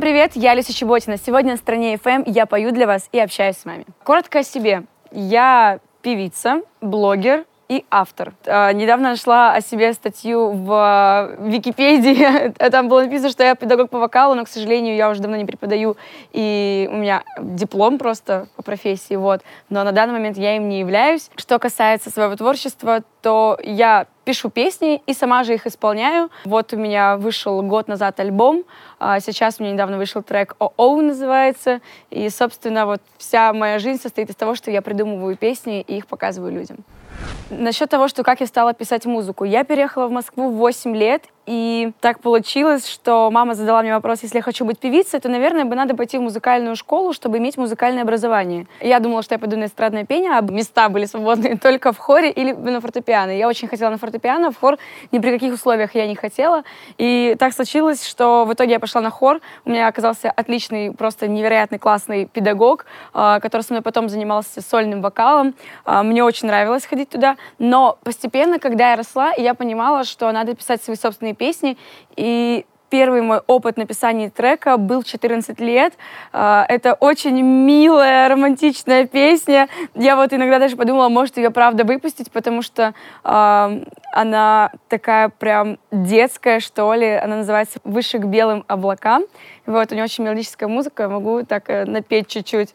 Всем привет, я Люся Чеботина. Сегодня на стране FM я пою для вас и общаюсь с вами. Коротко о себе. Я певица, блогер, и автор. Э, недавно нашла о себе статью в Википедии. Там было написано, что я педагог по вокалу, но, к сожалению, я уже давно не преподаю, и у меня диплом просто по профессии, вот. Но на данный момент я им не являюсь. Что касается своего творчества, то я пишу песни и сама же их исполняю. Вот у меня вышел год назад альбом, а сейчас у меня недавно вышел трек «ОО» называется, и, собственно, вот вся моя жизнь состоит из того, что я придумываю песни и их показываю людям. Насчет того, что как я стала писать музыку. Я переехала в Москву в 8 лет, и так получилось, что мама задала мне вопрос, если я хочу быть певицей, то, наверное, бы надо пойти в музыкальную школу, чтобы иметь музыкальное образование. Я думала, что я пойду на эстрадное пение, а места были свободны только в хоре или на фортепиано. Я очень хотела на фортепиано, в хор ни при каких условиях я не хотела. И так случилось, что в итоге я пошла на хор. У меня оказался отличный, просто невероятный классный педагог, а, который со мной потом занимался сольным вокалом. А, мне очень нравилось ходить туда. Но постепенно, когда я росла, я понимала, что надо писать свои собственные песни. И первый мой опыт написания трека был 14 лет. А, это очень милая, романтичная песня. Я вот иногда даже подумала, может ее правда выпустить, потому что э, она такая прям детская, что ли. Она называется «Выше к белым облакам». Вот, у нее очень мелодическая музыка, я могу так э, напеть чуть-чуть.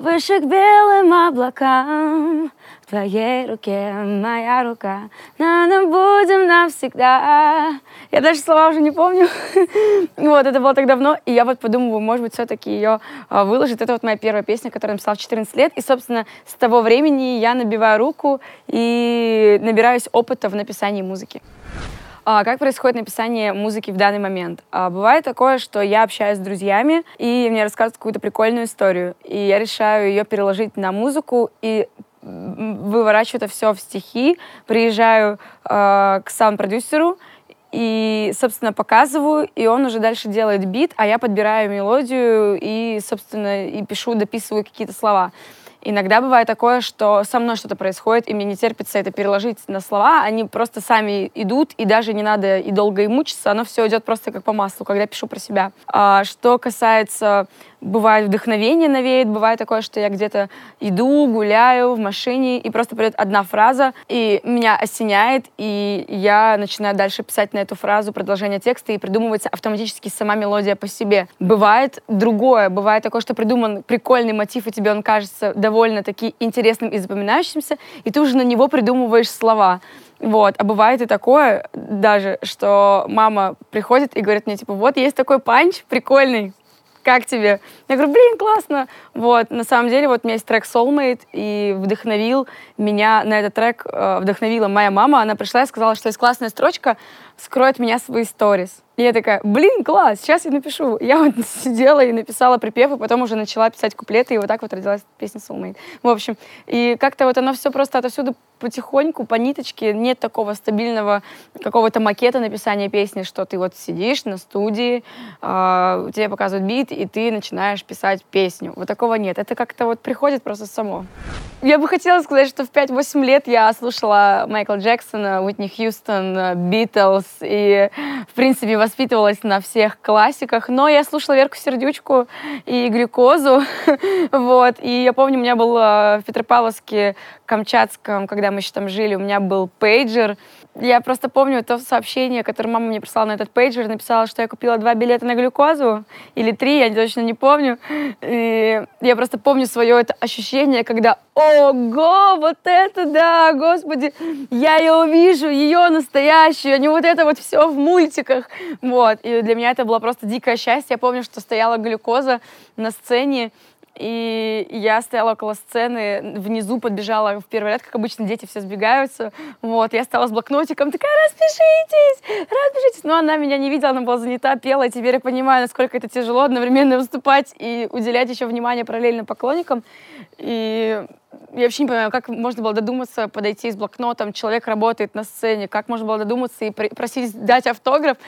Выше к белым облакам, в твоей руке моя рука, надо будем навсегда. Я даже слова уже не помню. вот, это было так давно, и я вот подумываю, может быть, все-таки ее а, выложить. Это вот моя первая песня, которую я написала в 14 лет, и, собственно, с того времени я набиваю руку и набираюсь опыта в написании музыки. А, как происходит написание музыки в данный момент? А, бывает такое, что я общаюсь с друзьями, и мне рассказывают какую-то прикольную историю, и я решаю ее переложить на музыку, и выворачиваю это все в стихи, приезжаю э, к саунд-продюсеру, и, собственно, показываю, и он уже дальше делает бит, а я подбираю мелодию и, собственно, и пишу, дописываю какие-то слова. Иногда бывает такое, что со мной что-то происходит, и мне не терпится это переложить на слова, они просто сами идут, и даже не надо и долго и мучиться, оно все идет просто как по маслу, когда пишу про себя. А, что касается бывает вдохновение навеет, бывает такое, что я где-то иду, гуляю в машине, и просто придет одна фраза, и меня осеняет, и я начинаю дальше писать на эту фразу продолжение текста, и придумывается автоматически сама мелодия по себе. Бывает другое, бывает такое, что придуман прикольный мотив, и тебе он кажется довольно-таки интересным и запоминающимся, и ты уже на него придумываешь слова. Вот. А бывает и такое даже, что мама приходит и говорит мне, типа, вот есть такой панч прикольный, как тебе? Я говорю, блин, классно. Вот, на самом деле, вот у меня есть трек Soulmate, и вдохновил меня на этот трек, э, вдохновила моя мама. Она пришла и сказала, что есть классная строчка, скроет меня свои сторис. И я такая, блин, класс, сейчас я напишу. Я вот сидела и написала припев, и потом уже начала писать куплеты, и вот так вот родилась песня Soulmate. В общем, и как-то вот оно все просто отовсюду потихоньку, по ниточке, нет такого стабильного какого-то макета написания песни, что ты вот сидишь на студии, э, тебе показывают бит, и ты начинаешь писать песню. Вот такого нет. Это как-то вот приходит просто само. Я бы хотела сказать, что в 5-8 лет я слушала Майкла Джексона, Уитни Хьюстон, Битлз, и, в принципе, воспитывалась на всех классиках, но я слушала Верку Сердючку и Глюкозу, вот, и я помню, у меня был э, в Петропавловске, Камчатском, когда мы еще там жили, у меня был пейджер, я просто помню то сообщение, которое мама мне прислала на этот пейджер, написала, что я купила два билета на глюкозу, или три, я точно не помню. И я просто помню свое это ощущение, когда «Ого, вот это да, господи, я ее увижу, ее настоящую, а не вот это вот все в мультиках». Вот, и для меня это было просто дикое счастье. Я помню, что стояла глюкоза на сцене, и я стояла около сцены, внизу подбежала в первый ряд, как обычно дети все сбегаются. Вот, я стала с блокнотиком, такая, распишитесь, распишитесь. Но она меня не видела, она была занята, пела, и теперь я понимаю, насколько это тяжело одновременно выступать и уделять еще внимание параллельно поклонникам. И я вообще не понимаю, как можно было додуматься подойти с блокнотом, человек работает на сцене, как можно было додуматься и просить дать автограф.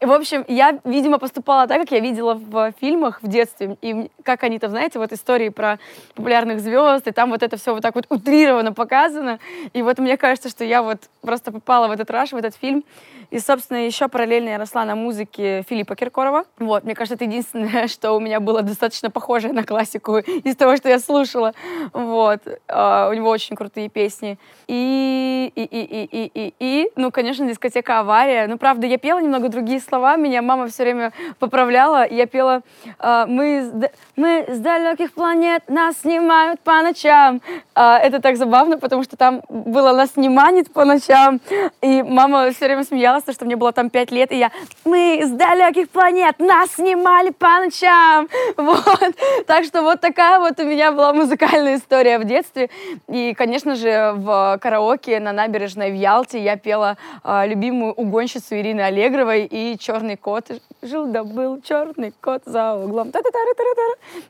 В общем, я, видимо, поступала так, как я видела в фильмах в детстве, и как они там, знаете, вот истории про популярных звезд, и там вот это все вот так вот утрированно показано, и вот мне кажется, что я вот просто попала в этот раш, в этот фильм, и, собственно, еще параллельно я росла на музыке Филиппа Киркорова. Вот, мне кажется, это единственное, что у меня было достаточно похожее на классику из того, что я слушала. Вот. Uh, у него очень крутые песни. И, и, и, и, и, и, и, ну, конечно, дискотека «Авария». Ну, правда, я пела немного другие слова, меня мама все время поправляла. Я пела uh, «Мы, мы с далеких планет, нас снимают по ночам». Uh, это так забавно, потому что там было «Нас сниманит по ночам», и мама все время смеялась, что мне было там пять лет, и я «Мы с далеких планет, нас снимали по ночам!» Вот. Так что вот такая вот у меня была музыкальная история в детстве. И, конечно же, в караоке на набережной в Ялте я пела э, любимую угонщицу Ирины Аллегровой и «Черный кот». Жил да был черный кот за углом.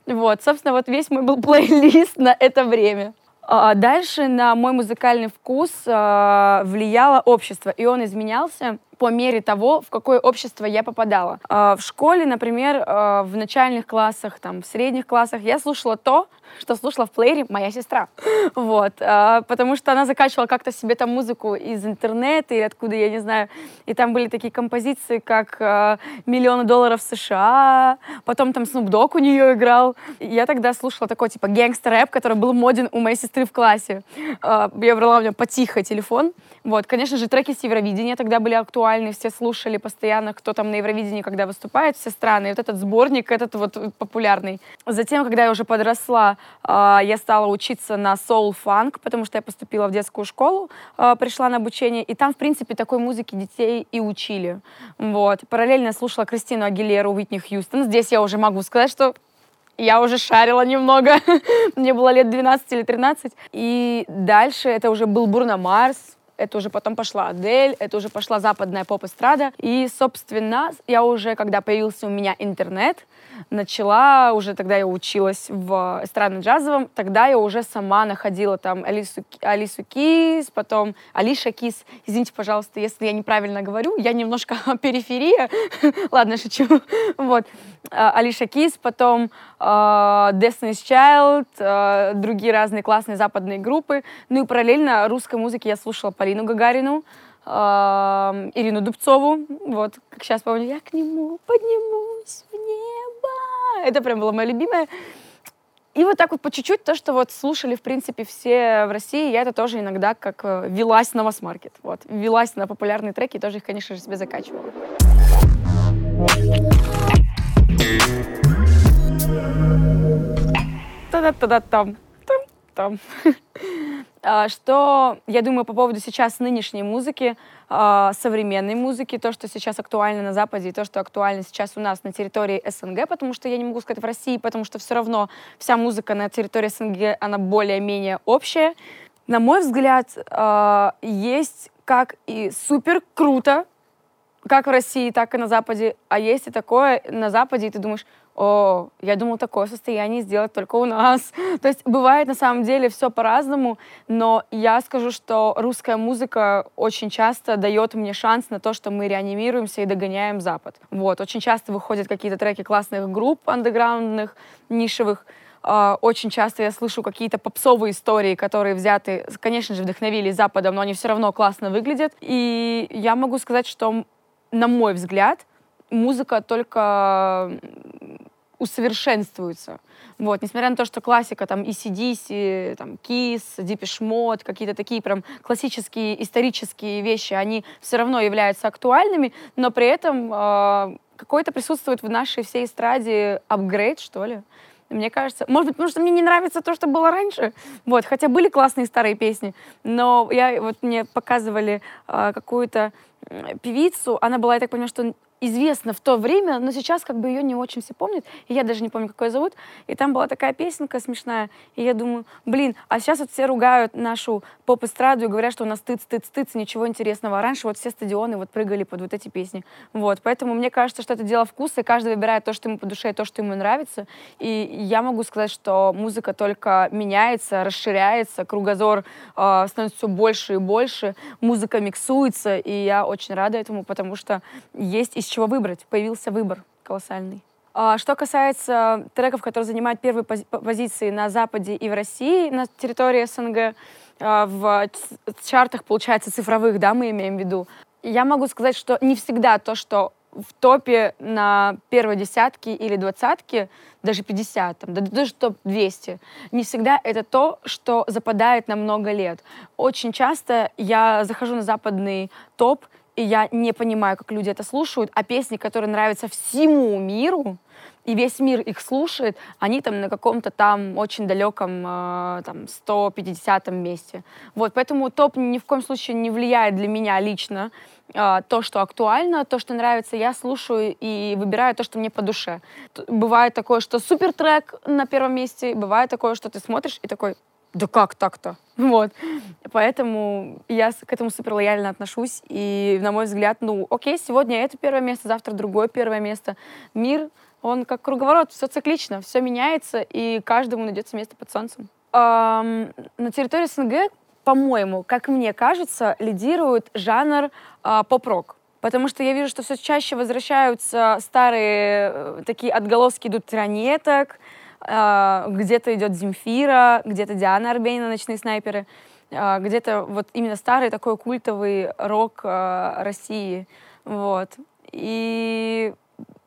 Вот, собственно, вот весь мой был плейлист на это время. А дальше на мой музыкальный вкус а, влияло общество, и он изменялся по мере того, в какое общество я попадала. В школе, например, в начальных классах, там, в средних классах я слушала то, что слушала в плеере моя сестра. Вот. А, потому что она закачивала как-то себе там музыку из интернета или откуда, я не знаю. И там были такие композиции, как а, «Миллионы долларов США», потом там Snoop Dogg у нее играл. Я тогда слушала такой типа гэнгстер-рэп, который был моден у моей сестры в классе. А, я брала у нее потихо телефон. Вот. Конечно же, треки с Евровидения тогда были актуальны, все слушали постоянно, кто там на Евровидении, когда выступает, все страны. И вот этот сборник, этот вот популярный. Затем, когда я уже подросла, я стала учиться на соул-фанк, потому что я поступила в детскую школу, а, пришла на обучение, и там, в принципе, такой музыки детей и учили. Вот. Параллельно слушала Кристину Агилеру, Уитни Хьюстон. Здесь я уже могу сказать, что я уже шарила немного. Мне было лет 12 или 13. И дальше это уже был Бурно Марс, это уже потом пошла Адель, это уже пошла западная поп-эстрада. И, собственно, я уже, когда появился у меня интернет, начала, уже тогда я училась в эстрадно-джазовом, тогда я уже сама находила там Алису, Алису Кис, потом Алиша Кис. Извините, пожалуйста, если я неправильно говорю, я немножко периферия. Ладно, шучу. Вот. А, Алиша Кис, потом uh, Destiny's Child, uh, другие разные классные западные группы. Ну и параллельно русской музыки я слушала Полину Гагарину, Ирину Дубцову. Вот, как сейчас помню, я к нему поднимусь в небо. Это прям было мое любимое. И вот так вот по чуть-чуть то, что вот слушали, в принципе, все в России, я это тоже иногда как э, велась на масс-маркет. Вот, велась на популярные треки, и тоже их, конечно же, себе закачивала. Та-да-та-да-там. Там. А, что я думаю по поводу сейчас нынешней музыки, а, современной музыки, то, что сейчас актуально на Западе, и то, что актуально сейчас у нас на территории СНГ, потому что я не могу сказать в России, потому что все равно вся музыка на территории СНГ, она более-менее общая. На мой взгляд, а, есть как и супер круто, как в России, так и на Западе. А есть и такое на Западе, и ты думаешь, о, я думал, такое состояние сделать только у нас. То есть бывает на самом деле все по-разному, но я скажу, что русская музыка очень часто дает мне шанс на то, что мы реанимируемся и догоняем Запад. Вот, очень часто выходят какие-то треки классных групп андеграундных, нишевых, Uh, очень часто я слышу какие-то попсовые истории, которые взяты, конечно же, вдохновили Западом, но они все равно классно выглядят. И я могу сказать, что на мой взгляд, музыка только усовершенствуется. Вот, несмотря на то, что классика, там, ECDC, там, Kiss, Deepish Mode, какие-то такие прям классические исторические вещи, они все равно являются актуальными, но при этом э, какой-то присутствует в нашей всей эстраде апгрейд, что ли. Мне кажется, может быть, потому что мне не нравится то, что было раньше. Вот, хотя были классные старые песни, но я вот мне показывали э, какую-то певицу, она была, я так понимаю, что известна в то время, но сейчас как бы ее не очень все помнят, и я даже не помню, как ее зовут, и там была такая песенка смешная, и я думаю, блин, а сейчас вот все ругают нашу поп-эстраду и говорят, что у нас стыд, стыд, стыд, ничего интересного, а раньше вот все стадионы вот прыгали под вот эти песни, вот, поэтому мне кажется, что это дело вкуса, и каждый выбирает то, что ему по душе, и то, что ему нравится, и я могу сказать, что музыка только меняется, расширяется, кругозор э, становится все больше и больше, музыка миксуется, и я очень рада этому, потому что есть из чего выбрать. Появился выбор колоссальный. А, что касается треков, которые занимают первые пози позиции на Западе и в России, на территории СНГ, а, в чартах, получается, цифровых, да, мы имеем в виду, я могу сказать, что не всегда то, что в топе на первой десятке или двадцатке, даже 50, там, даже топ-200, не всегда это то, что западает на много лет. Очень часто я захожу на западный топ, и я не понимаю, как люди это слушают, а песни, которые нравятся всему миру, и весь мир их слушает, они там на каком-то там очень далеком э, там 150 месте. Вот, поэтому топ ни в коем случае не влияет для меня лично. Э, то, что актуально, то, что нравится, я слушаю и выбираю то, что мне по душе. Бывает такое, что супер трек на первом месте, бывает такое, что ты смотришь и такой, да как так-то? Вот. Поэтому я к этому супер лояльно отношусь. И, на мой взгляд, ну, окей, сегодня это первое место, завтра другое первое место. Мир, он как круговорот, все циклично, все меняется, и каждому найдется место под солнцем. Эм, на территории СНГ, по-моему, как мне кажется, лидирует жанр э, поп-рок. Потому что я вижу, что все чаще возвращаются старые э, такие отголоски идут ранеток, где-то идет Земфира, где-то Диана Арбенина, «Ночные снайперы», а, где-то вот именно старый такой культовый рок а, России. Вот. И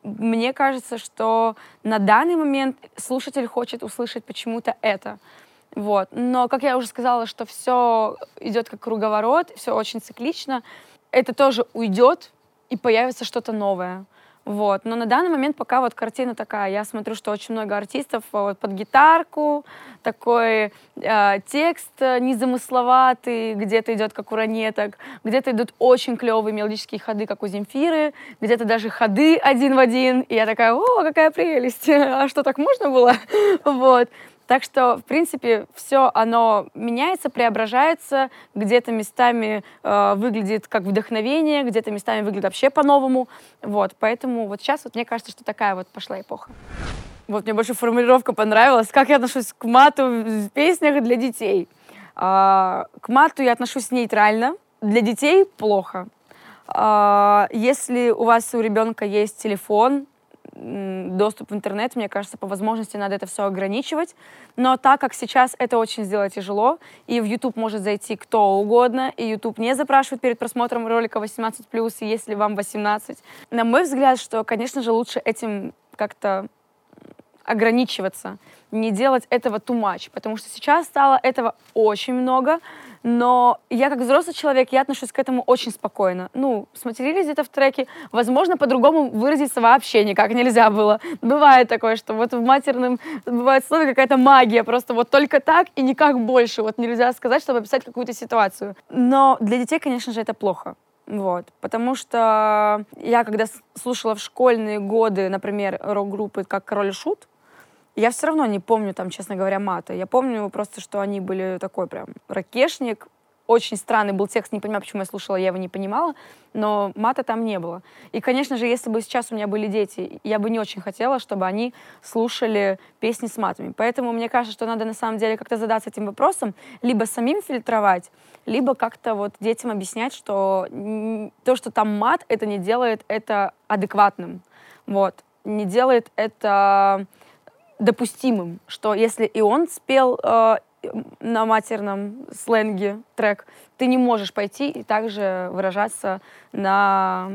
мне кажется, что на данный момент слушатель хочет услышать почему-то это. Вот. Но, как я уже сказала, что все идет как круговорот, все очень циклично, это тоже уйдет, и появится что-то новое. Вот. Но на данный момент пока вот картина такая. Я смотрю, что очень много артистов э, вот, под гитарку, такой э, текст незамысловатый, где-то идет как у ранеток, где-то идут очень клевые мелодические ходы, как у Земфиры, где-то даже ходы один в один. И я такая, о, какая прелесть! А что, так можно было? Вот. Так что, в принципе, все оно меняется, преображается, где-то местами э, выглядит как вдохновение, где-то местами выглядит вообще по-новому. Вот, поэтому вот сейчас вот мне кажется, что такая вот пошла эпоха. Вот мне больше формулировка понравилась, как я отношусь к мату в песнях для детей. А, к мату я отношусь нейтрально, для детей плохо. А, если у вас у ребенка есть телефон, доступ в интернет, мне кажется, по возможности надо это все ограничивать. Но так как сейчас это очень сделать тяжело, и в YouTube может зайти кто угодно, и YouTube не запрашивает перед просмотром ролика 18+, и если вам 18. На мой взгляд, что, конечно же, лучше этим как-то ограничиваться, не делать этого too much, потому что сейчас стало этого очень много, но я как взрослый человек, я отношусь к этому очень спокойно. Ну, сматерились где-то в треке, возможно, по-другому выразиться вообще никак нельзя было. Бывает такое, что вот в матерном бывает слове какая-то магия, просто вот только так и никак больше. Вот нельзя сказать, чтобы описать какую-то ситуацию. Но для детей, конечно же, это плохо. Вот. Потому что я, когда слушала в школьные годы, например, рок-группы как «Король и Шут», я все равно не помню там, честно говоря, мата. Я помню просто, что они были такой прям ракешник. Очень странный был текст, не понимаю, почему я слушала, я его не понимала, но мата там не было. И, конечно же, если бы сейчас у меня были дети, я бы не очень хотела, чтобы они слушали песни с матами. Поэтому мне кажется, что надо на самом деле как-то задаться этим вопросом, либо самим фильтровать, либо как-то вот детям объяснять, что то, что там мат, это не делает это адекватным. Вот. Не делает это допустимым, что если и он спел э, на матерном сленге трек, ты не можешь пойти и также выражаться на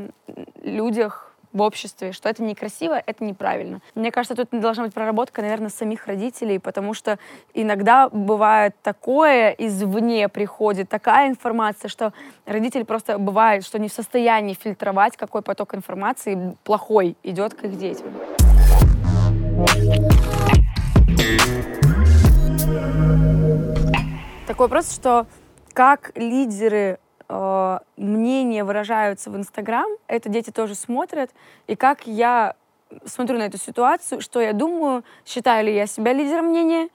людях в обществе, что это некрасиво, это неправильно. Мне кажется, тут должна быть проработка, наверное, самих родителей, потому что иногда бывает такое, извне приходит такая информация, что родитель просто бывает, что не в состоянии фильтровать, какой поток информации плохой идет к их детям. Такой вопрос, что как лидеры э, мнения выражаются в Инстаграм, это дети тоже смотрят, и как я смотрю на эту ситуацию, что я думаю, считаю ли я себя лидером мнения,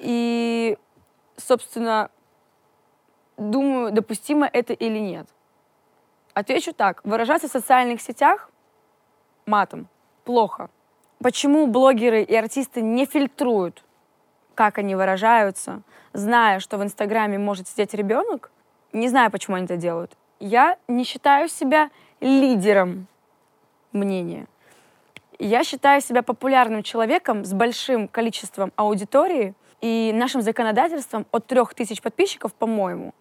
и, собственно, думаю, допустимо это или нет. Отвечу так. Выражаться в социальных сетях матом плохо. Почему блогеры и артисты не фильтруют, как они выражаются, зная, что в Инстаграме может сидеть ребенок? Не знаю, почему они это делают. Я не считаю себя лидером мнения. Я считаю себя популярным человеком с большим количеством аудитории, и нашим законодательством от трех тысяч подписчиков, по-моему,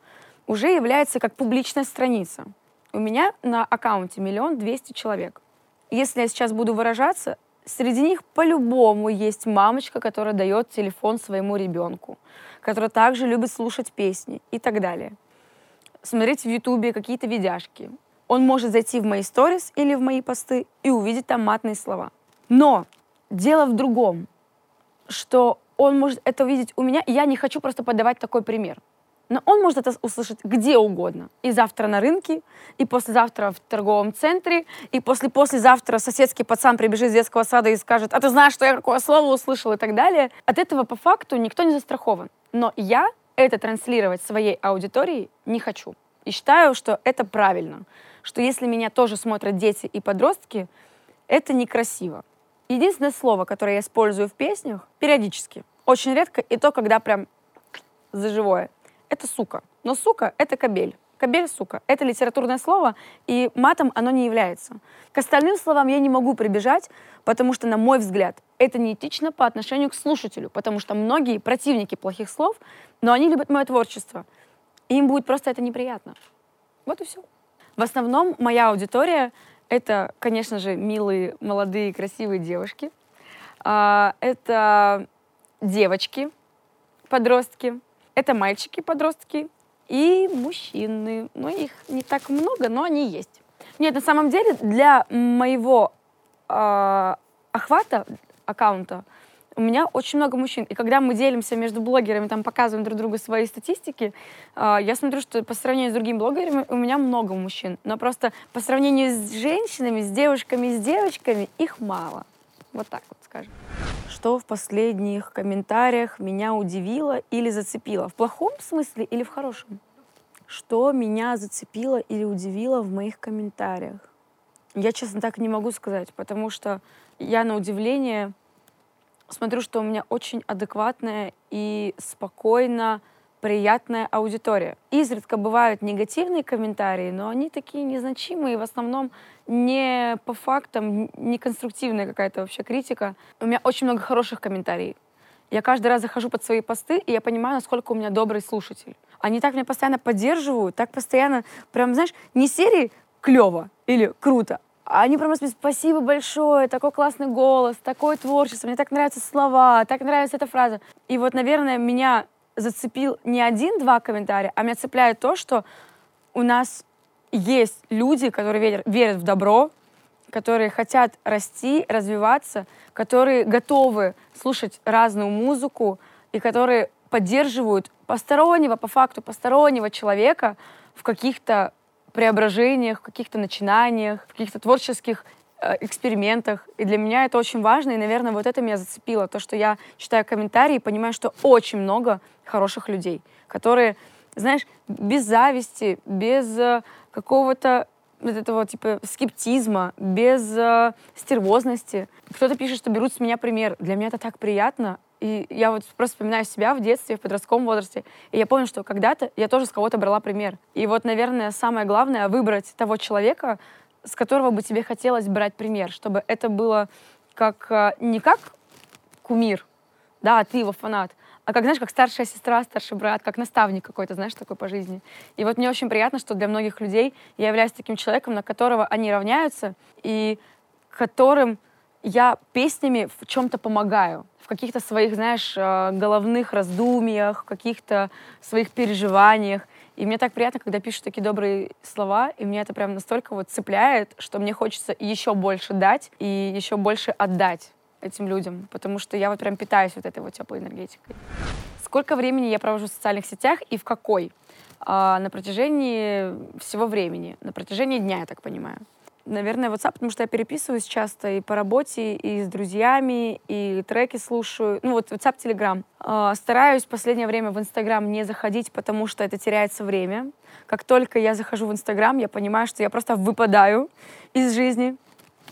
уже является как публичная страница. У меня на аккаунте миллион двести человек. Если я сейчас буду выражаться, среди них по-любому есть мамочка, которая дает телефон своему ребенку, которая также любит слушать песни и так далее. Смотреть в Ютубе какие-то видяшки. Он может зайти в мои сторис или в мои посты и увидеть там матные слова. Но дело в другом, что он может это увидеть у меня, я не хочу просто подавать такой пример. Но он может это услышать где угодно. И завтра на рынке, и послезавтра в торговом центре, и после-послезавтра соседский пацан прибежит из детского сада и скажет, а ты знаешь, что я какое слово услышал и так далее. От этого по факту никто не застрахован. Но я это транслировать своей аудитории не хочу. И считаю, что это правильно. Что если меня тоже смотрят дети и подростки, это некрасиво. Единственное слово, которое я использую в песнях, периодически, очень редко, и то, когда прям за живое, это сука. Но сука — это кабель. Кабель, сука, это литературное слово, и матом оно не является. К остальным словам я не могу прибежать, потому что, на мой взгляд, это неэтично по отношению к слушателю, потому что многие противники плохих слов, но они любят мое творчество. И им будет просто это неприятно. Вот и все. В основном моя аудитория это, конечно же, милые, молодые, красивые девушки. А, это девочки, подростки. Это мальчики, подростки и мужчины. Ну, их не так много, но они есть. Нет, на самом деле, для моего э, охвата аккаунта у меня очень много мужчин. И когда мы делимся между блогерами, там показываем друг другу свои статистики, э, я смотрю, что по сравнению с другими блогерами у меня много мужчин. Но просто по сравнению с женщинами, с девушками, с девочками, их мало. Вот так вот скажем. Что в последних комментариях меня удивило или зацепило? В плохом смысле или в хорошем? Что меня зацепило или удивило в моих комментариях? Я, честно, так не могу сказать, потому что я на удивление смотрю, что у меня очень адекватная и спокойно приятная аудитория. Изредка бывают негативные комментарии, но они такие незначимые, в основном не по фактам, не конструктивная какая-то вообще критика. У меня очень много хороших комментариев. Я каждый раз захожу под свои посты, и я понимаю, насколько у меня добрый слушатель. Они так меня постоянно поддерживают, так постоянно, прям, знаешь, не серии клево или круто, они прям говорят, спасибо большое, такой классный голос, такое творчество, мне так нравятся слова, так нравится эта фраза. И вот, наверное, меня зацепил не один-два комментария, а меня цепляет то, что у нас есть люди, которые верят, в добро, которые хотят расти, развиваться, которые готовы слушать разную музыку и которые поддерживают постороннего, по факту постороннего человека в каких-то преображениях, в каких-то начинаниях, в каких-то творческих экспериментах. И для меня это очень важно, и, наверное, вот это меня зацепило. То, что я читаю комментарии и понимаю, что очень много хороших людей, которые, знаешь, без зависти, без э, какого-то вот этого типа скептизма, без э, стервозности. Кто-то пишет, что берут с меня пример. Для меня это так приятно. И я вот просто вспоминаю себя в детстве, в подростковом возрасте. И я помню, что когда-то я тоже с кого-то брала пример. И вот, наверное, самое главное — выбрать того человека, с которого бы тебе хотелось брать пример, чтобы это было как э, не как кумир, да, а ты его фанат, а как, знаешь, как старшая сестра, старший брат, как наставник какой-то, знаешь, такой по жизни. И вот мне очень приятно, что для многих людей я являюсь таким человеком, на которого они равняются, и которым я песнями в чем-то помогаю каких-то своих, знаешь, э, головных раздумьях, в каких-то своих переживаниях. И мне так приятно, когда пишут такие добрые слова, и мне это прям настолько вот цепляет, что мне хочется еще больше дать и еще больше отдать этим людям, потому что я вот прям питаюсь вот этой вот теплой энергетикой. Сколько времени я провожу в социальных сетях и в какой? А, на протяжении всего времени, на протяжении дня, я так понимаю. Наверное, WhatsApp, потому что я переписываюсь часто и по работе, и с друзьями, и треки слушаю. Ну вот WhatsApp, Telegram. А, стараюсь в последнее время в Instagram не заходить, потому что это теряется время. Как только я захожу в Instagram, я понимаю, что я просто выпадаю из жизни.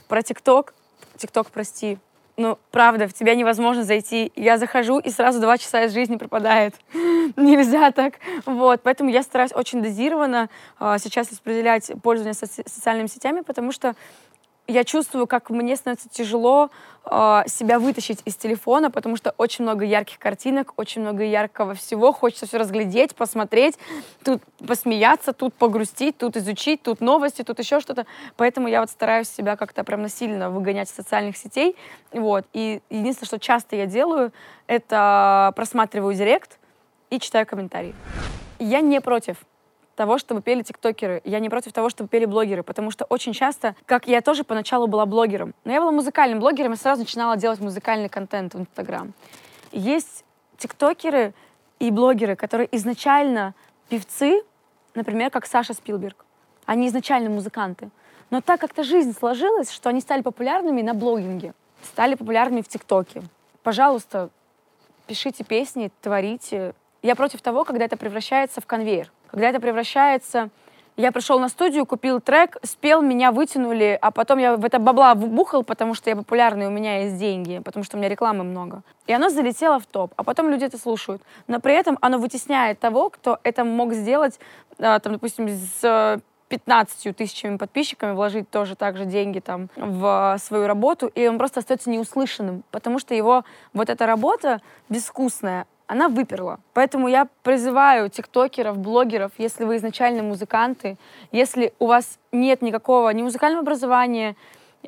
Про ТикТок, ТикТок, прости, ну, правда, в тебя невозможно зайти. Я захожу, и сразу два часа из жизни пропадает. Нельзя так. Вот, поэтому я стараюсь очень дозированно э, сейчас распределять пользование соци- социальными сетями, потому что я чувствую, как мне становится тяжело э, себя вытащить из телефона, потому что очень много ярких картинок, очень много яркого всего. Хочется все разглядеть, посмотреть, тут посмеяться, тут погрустить, тут изучить, тут новости, тут еще что-то. Поэтому я вот стараюсь себя как-то прям насильно выгонять из социальных сетей. Вот. И единственное, что часто я делаю, это просматриваю директ и читаю комментарии. Я не против того, чтобы пели тиктокеры. Я не против того, чтобы пели блогеры, потому что очень часто, как я тоже поначалу была блогером, но я была музыкальным блогером и сразу начинала делать музыкальный контент в Инстаграм. Есть тиктокеры и блогеры, которые изначально певцы, например, как Саша Спилберг. Они изначально музыканты. Но так как-то жизнь сложилась, что они стали популярными на блогинге, стали популярными в ТикТоке. Пожалуйста, пишите песни, творите. Я против того, когда это превращается в конвейер когда это превращается... Я пришел на студию, купил трек, спел, меня вытянули, а потом я в это бабла бухал, потому что я популярный, у меня есть деньги, потому что у меня рекламы много. И оно залетело в топ, а потом люди это слушают. Но при этом оно вытесняет того, кто это мог сделать, а, там, допустим, с 15 тысячами подписчиками вложить тоже так же деньги там в свою работу, и он просто остается неуслышанным, потому что его вот эта работа безвкусная, она выперла. Поэтому я призываю тиктокеров, блогеров, если вы изначально музыканты, если у вас нет никакого ни музыкального образования,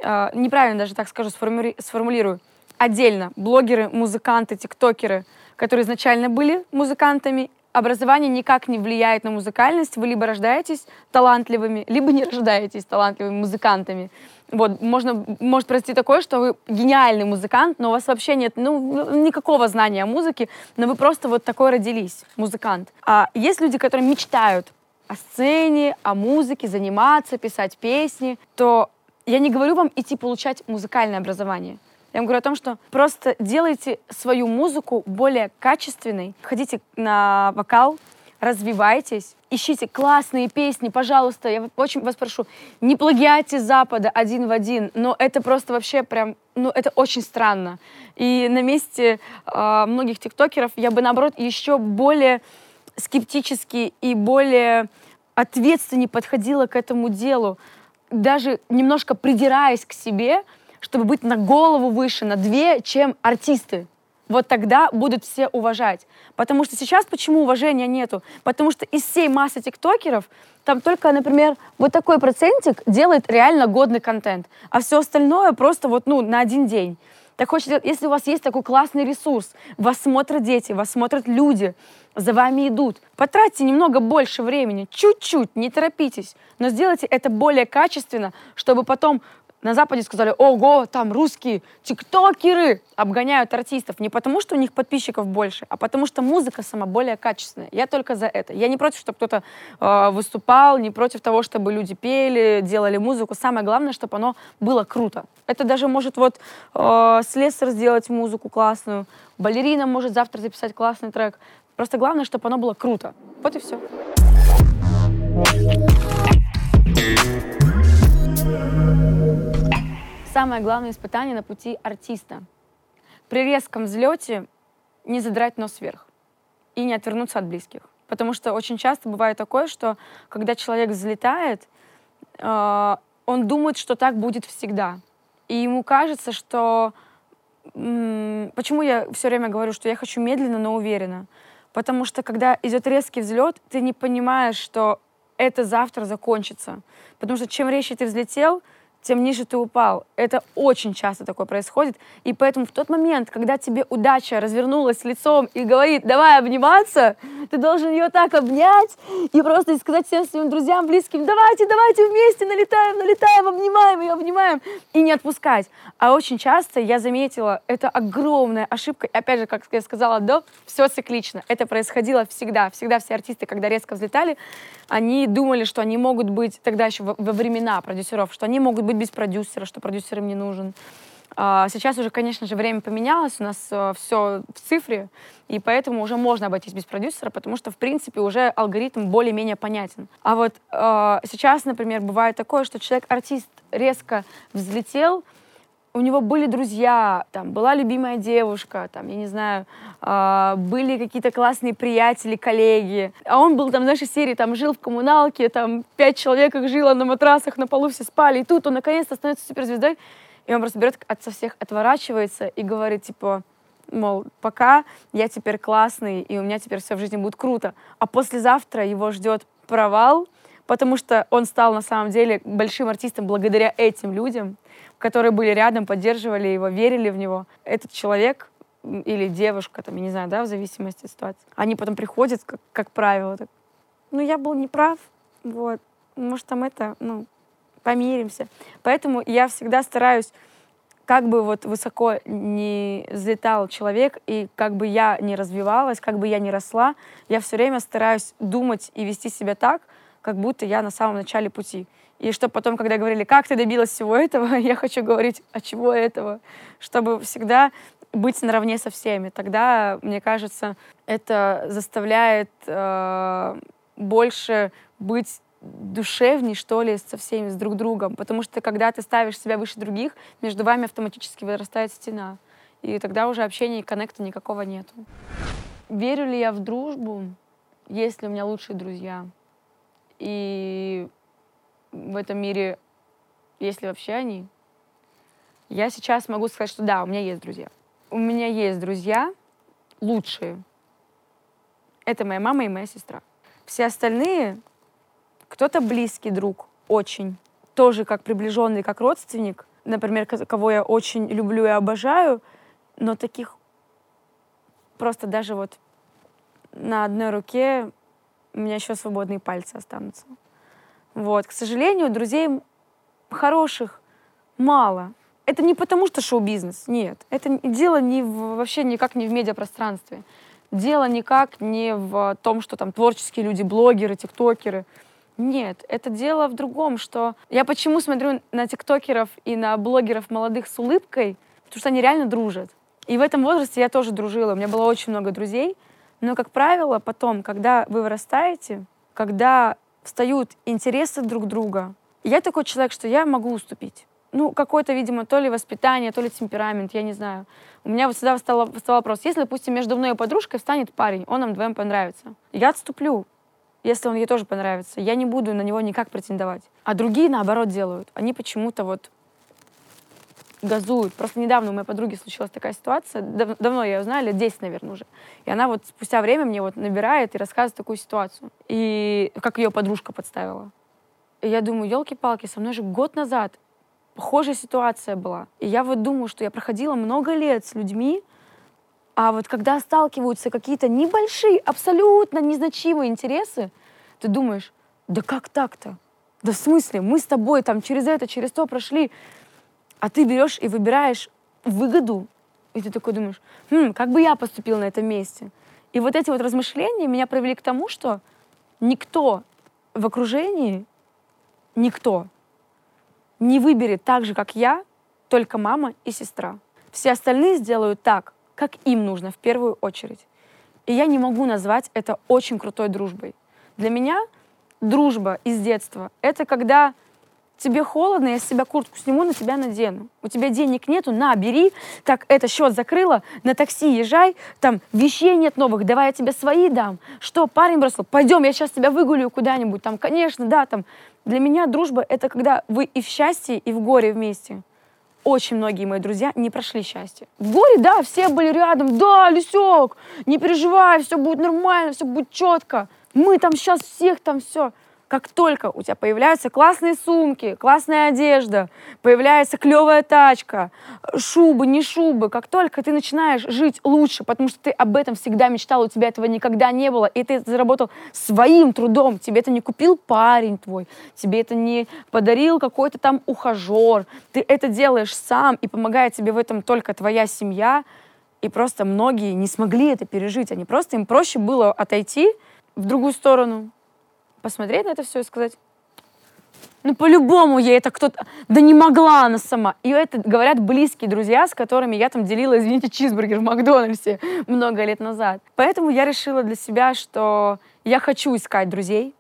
э, неправильно даже так скажу, сформули, сформулирую, отдельно блогеры, музыканты, тиктокеры, которые изначально были музыкантами, образование никак не влияет на музыкальность, вы либо рождаетесь талантливыми, либо не рождаетесь талантливыми музыкантами. Вот, можно, может произойти такое, что вы гениальный музыкант, но у вас вообще нет ну, никакого знания о музыке, но вы просто вот такой родились, музыкант. А есть люди, которые мечтают о сцене, о музыке, заниматься, писать песни, то я не говорю вам идти получать музыкальное образование. Я вам говорю о том, что просто делайте свою музыку более качественной, ходите на вокал, развивайтесь, ищите классные песни, пожалуйста, я очень вас прошу, не плагиате Запада один в один, но это просто вообще прям, ну, это очень странно. И на месте э, многих тиктокеров я бы, наоборот, еще более скептически и более ответственнее подходила к этому делу, даже немножко придираясь к себе, чтобы быть на голову выше, на две, чем артисты вот тогда будут все уважать. Потому что сейчас почему уважения нету? Потому что из всей массы тиктокеров там только, например, вот такой процентик делает реально годный контент, а все остальное просто вот, ну, на один день. Так хочется, если у вас есть такой классный ресурс, вас смотрят дети, вас смотрят люди, за вами идут, потратьте немного больше времени, чуть-чуть, не торопитесь, но сделайте это более качественно, чтобы потом на Западе сказали, ого, там русские тиктокеры обгоняют артистов. Не потому, что у них подписчиков больше, а потому что музыка сама более качественная. Я только за это. Я не против, чтобы кто-то э, выступал, не против того, чтобы люди пели, делали музыку. Самое главное, чтобы оно было круто. Это даже может вот э, слесарь сделать музыку классную, балерина может завтра записать классный трек. Просто главное, чтобы оно было круто. Вот и все. Самое главное испытание на пути артиста. При резком взлете не задрать нос вверх и не отвернуться от близких. Потому что очень часто бывает такое, что когда человек взлетает, э, он думает, что так будет всегда. И ему кажется, что... М- почему я все время говорю, что я хочу медленно, но уверенно? Потому что когда идет резкий взлет, ты не понимаешь, что это завтра закончится. Потому что чем резче ты взлетел, тем ниже ты упал. Это очень часто такое происходит. И поэтому в тот момент, когда тебе удача развернулась лицом и говорит, давай обниматься, Ты должен ее так обнять и просто сказать всем своим друзьям, близким, давайте, давайте вместе налетаем, налетаем, обнимаем ее, обнимаем, и не отпускать. А очень часто я заметила, это огромная ошибка. И опять же, как я сказала до, все циклично. Это происходило всегда. Всегда все артисты, когда резко взлетали, они думали, что они могут быть, тогда еще во времена продюсеров, что они могут быть без продюсера, что продюсер им не нужен. А сейчас уже, конечно же, время поменялось, у нас э, все в цифре, и поэтому уже можно обойтись без продюсера, потому что, в принципе, уже алгоритм более-менее понятен. А вот э, сейчас, например, бывает такое, что человек-артист резко взлетел, у него были друзья, там была любимая девушка, там, я не знаю, э, были какие-то классные приятели, коллеги. А он был там, знаешь, из серии, там, жил в коммуналке, там, пять человек их жило на матрасах, на полу все спали. И тут он наконец-то становится суперзвездой. И он просто берет от со всех отворачивается и говорит, типа, мол, пока я теперь классный, и у меня теперь все в жизни будет круто. А послезавтра его ждет провал, потому что он стал на самом деле большим артистом благодаря этим людям, которые были рядом, поддерживали его, верили в него. Этот человек или девушка, там, я не знаю, да, в зависимости от ситуации, они потом приходят, как, как правило, так, ну, я был неправ, вот, может, там это, ну, помиримся. Поэтому я всегда стараюсь, как бы вот высоко не взлетал человек, и как бы я не развивалась, как бы я не росла, я все время стараюсь думать и вести себя так, как будто я на самом начале пути. И что потом, когда говорили, как ты добилась всего этого, я хочу говорить, а чего этого? Чтобы всегда быть наравне со всеми. Тогда, мне кажется, это заставляет э, больше быть душевней, что ли, со всеми, с друг другом. Потому что когда ты ставишь себя выше других, между вами автоматически вырастает стена. И тогда уже общения и коннекта никакого нету. Верю ли я в дружбу, есть ли у меня лучшие друзья? И в этом мире есть ли вообще они? Я сейчас могу сказать, что да, у меня есть друзья. У меня есть друзья лучшие. Это моя мама и моя сестра. Все остальные кто-то близкий друг, очень. Тоже как приближенный, как родственник. Например, кого я очень люблю и обожаю, но таких просто даже вот на одной руке у меня еще свободные пальцы останутся. Вот. К сожалению, друзей хороших мало. Это не потому, что шоу-бизнес, нет. Это дело не в, вообще никак не в медиапространстве. Дело никак не в том, что там творческие люди, блогеры, тиктокеры — нет, это дело в другом, что я почему смотрю на тиктокеров и на блогеров молодых с улыбкой, потому что они реально дружат. И в этом возрасте я тоже дружила, у меня было очень много друзей, но, как правило, потом, когда вы вырастаете, когда встают интересы друг друга, я такой человек, что я могу уступить. Ну, какое-то, видимо, то ли воспитание, то ли темперамент, я не знаю. У меня вот всегда встал, встал вопрос, если, допустим, между мной и подружкой встанет парень, он нам двоим понравится, я отступлю если он ей тоже понравится. Я не буду на него никак претендовать. А другие, наоборот, делают. Они почему-то вот газуют. Просто недавно у моей подруги случилась такая ситуация. Дав давно я ее знаю, лет 10, наверное, уже. И она вот спустя время мне вот набирает и рассказывает такую ситуацию. И как ее подружка подставила. И я думаю, елки-палки, со мной же год назад похожая ситуация была. И я вот думаю, что я проходила много лет с людьми, а вот когда сталкиваются какие-то небольшие, абсолютно незначимые интересы, ты думаешь, да как так-то? Да в смысле, мы с тобой там через это, через то прошли, а ты берешь и выбираешь выгоду, и ты такой думаешь, хм, как бы я поступил на этом месте? И вот эти вот размышления меня привели к тому, что никто в окружении, никто не выберет так же, как я, только мама и сестра. Все остальные сделают так, как им нужно в первую очередь. И я не могу назвать это очень крутой дружбой. Для меня дружба из детства — это когда тебе холодно, я с себя куртку сниму, на тебя надену. У тебя денег нету, на, бери, так, это счет закрыла, на такси езжай, там, вещей нет новых, давай я тебе свои дам. Что, парень бросил, пойдем, я сейчас тебя выгулю куда-нибудь, там, конечно, да, там. Для меня дружба — это когда вы и в счастье, и в горе вместе очень многие мои друзья не прошли счастье. В горе, да, все были рядом. Да, Лисек, не переживай, все будет нормально, все будет четко. Мы там сейчас всех там все. Как только у тебя появляются классные сумки, классная одежда, появляется клевая тачка, шубы, не шубы, как только ты начинаешь жить лучше, потому что ты об этом всегда мечтал, у тебя этого никогда не было, и ты заработал своим трудом, тебе это не купил парень твой, тебе это не подарил какой-то там ухажер, ты это делаешь сам, и помогает тебе в этом только твоя семья, и просто многие не смогли это пережить, они просто, им проще было отойти в другую сторону, посмотреть на это все и сказать, ну, по-любому ей это кто-то... Да не могла она сама. И это говорят близкие друзья, с которыми я там делила, извините, чизбургер в Макдональдсе много лет назад. Поэтому я решила для себя, что я хочу искать друзей,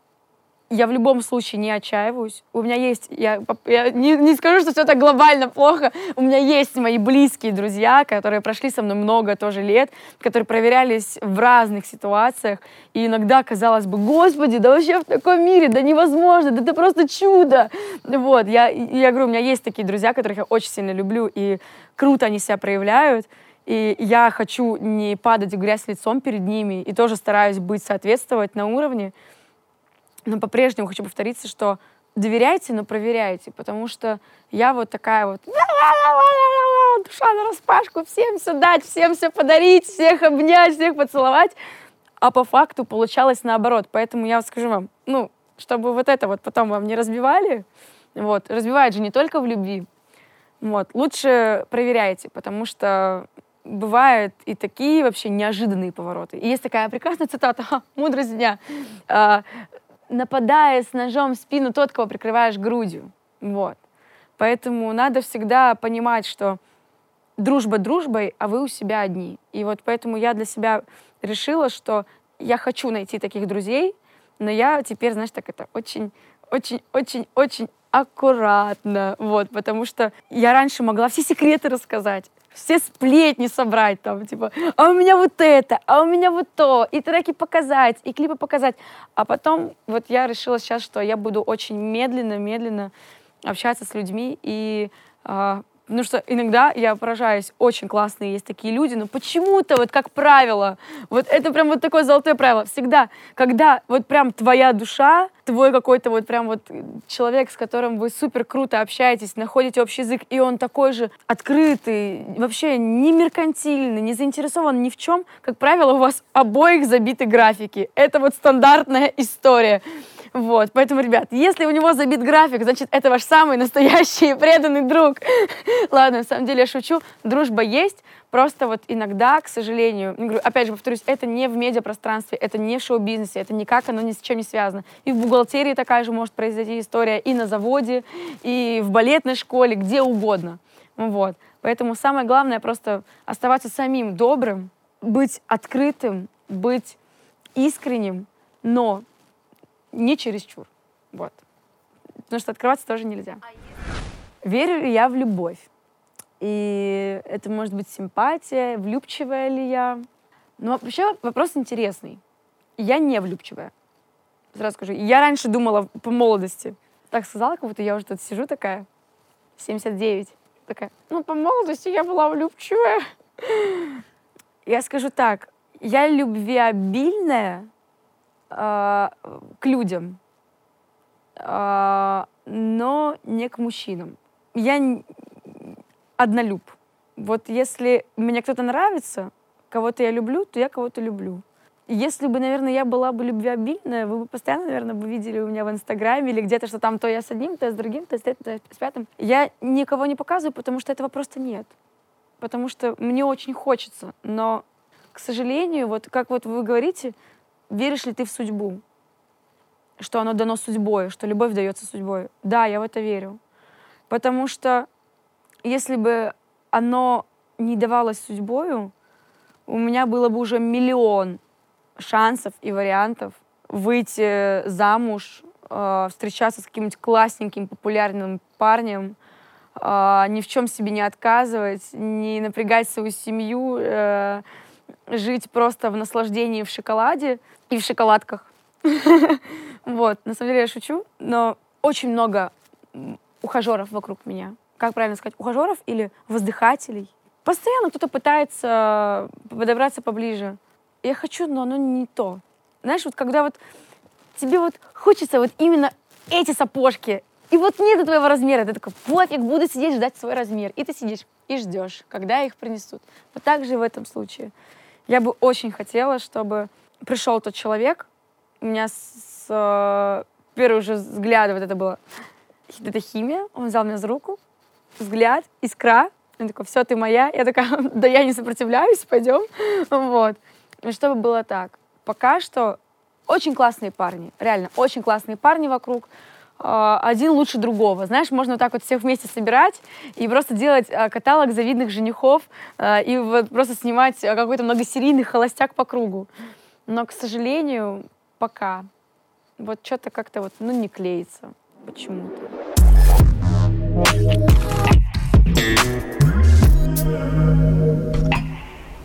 я в любом случае не отчаиваюсь. У меня есть, я, я не, не скажу, что все так глобально плохо, у меня есть мои близкие друзья, которые прошли со мной много тоже лет, которые проверялись в разных ситуациях, и иногда казалось бы, господи, да вообще в таком мире, да невозможно, да это просто чудо. Вот, я, я говорю, у меня есть такие друзья, которых я очень сильно люблю, и круто они себя проявляют, и я хочу не падать в грязь лицом перед ними, и тоже стараюсь быть, соответствовать на уровне, но по-прежнему хочу повториться, что доверяйте, но проверяйте, потому что я вот такая вот душа на распашку, всем все дать, всем все подарить, всех обнять, всех поцеловать, а по факту получалось наоборот. Поэтому я скажу вам, ну, чтобы вот это вот потом вам не разбивали, вот, разбивает же не только в любви, вот, лучше проверяйте, потому что бывают и такие вообще неожиданные повороты. И есть такая прекрасная цитата, мудрость дня. Нападая с ножом в спину тот, кого прикрываешь грудью. Вот. Поэтому надо всегда понимать, что дружба дружбой, а вы у себя одни. И вот поэтому я для себя решила, что я хочу найти таких друзей, но я теперь, знаешь, так это очень, очень, очень, очень аккуратно, вот, потому что я раньше могла все секреты рассказать, все сплетни собрать, там, типа, а у меня вот это, а у меня вот то, и треки показать, и клипы показать. А потом вот я решила сейчас, что я буду очень медленно-медленно общаться с людьми и э, Потому что иногда я поражаюсь, очень классные есть такие люди, но почему-то, вот как правило, вот это прям вот такое золотое правило, всегда, когда вот прям твоя душа, твой какой-то вот прям вот человек, с которым вы супер круто общаетесь, находите общий язык, и он такой же открытый, вообще не меркантильный, не заинтересован ни в чем, как правило, у вас обоих забиты графики. Это вот стандартная история. Вот, поэтому, ребят, если у него забит график, значит, это ваш самый настоящий преданный друг. Ладно, на самом деле я шучу. Дружба есть, просто вот иногда, к сожалению, говорю, опять же повторюсь, это не в медиапространстве, это не в шоу-бизнесе, это никак оно ни с чем не связано. И в бухгалтерии такая же может произойти история, и на заводе, и в балетной школе, где угодно. Вот. Поэтому самое главное просто оставаться самим добрым, быть открытым, быть искренним, но не чересчур. Вот. Потому что открываться тоже нельзя. Верю ли я в любовь? И это может быть симпатия, влюбчивая ли я? Но вообще вопрос интересный. Я не влюбчивая. Сразу скажу. Я раньше думала по молодости. Так сказала, как будто я уже тут сижу такая, 79. Такая, ну, по молодости я была влюбчивая. Я скажу так, я любвеобильная, э, к людям, э, но не к мужчинам. Я однолюб. Вот если мне кто-то нравится, кого-то я люблю, то я кого-то люблю. Если бы, наверное, я была бы любвеобильная, вы бы постоянно, наверное, бы видели у меня в Инстаграме или где-то, что там то я с одним, то я с другим, то я с третьим, то я с пятым. Я никого не показываю, потому что этого просто нет. Потому что мне очень хочется. Но, к сожалению, вот как вот вы говорите, веришь ли ты в судьбу? Что оно дано судьбой, что любовь дается судьбой. Да, я в это верю. Потому что если бы оно не давалось судьбою, у меня было бы уже миллион шансов и вариантов выйти замуж, э, встречаться с каким-нибудь классненьким, популярным парнем, э, ни в чем себе не отказывать, не напрягать свою семью, э, жить просто в наслаждении в шоколаде и в шоколадках. Вот, на самом деле я шучу, но очень много ухажеров вокруг меня. Как правильно сказать, ухажеров или воздыхателей? Постоянно кто-то пытается подобраться поближе. Я хочу, но оно не то. Знаешь, вот когда вот тебе вот хочется вот именно эти сапожки, и вот нет твоего размера, ты такой, пофиг, буду сидеть ждать свой размер. И ты сидишь и ждешь, когда их принесут. Вот так же и в этом случае. Я бы очень хотела, чтобы пришел тот человек, у меня с, с первого же взгляда вот это было, это химия, он взял меня за руку, взгляд, искра, он такой, все, ты моя. Я такая, да я не сопротивляюсь, пойдем. Вот. И чтобы было так. Пока что очень классные парни, реально, очень классные парни вокруг. А, один лучше другого. Знаешь, можно вот так вот всех вместе собирать и просто делать а, каталог завидных женихов а, и вот просто снимать какой-то многосерийный холостяк по кругу. Но, к сожалению, пока вот что-то как-то вот, ну, не клеится почему-то.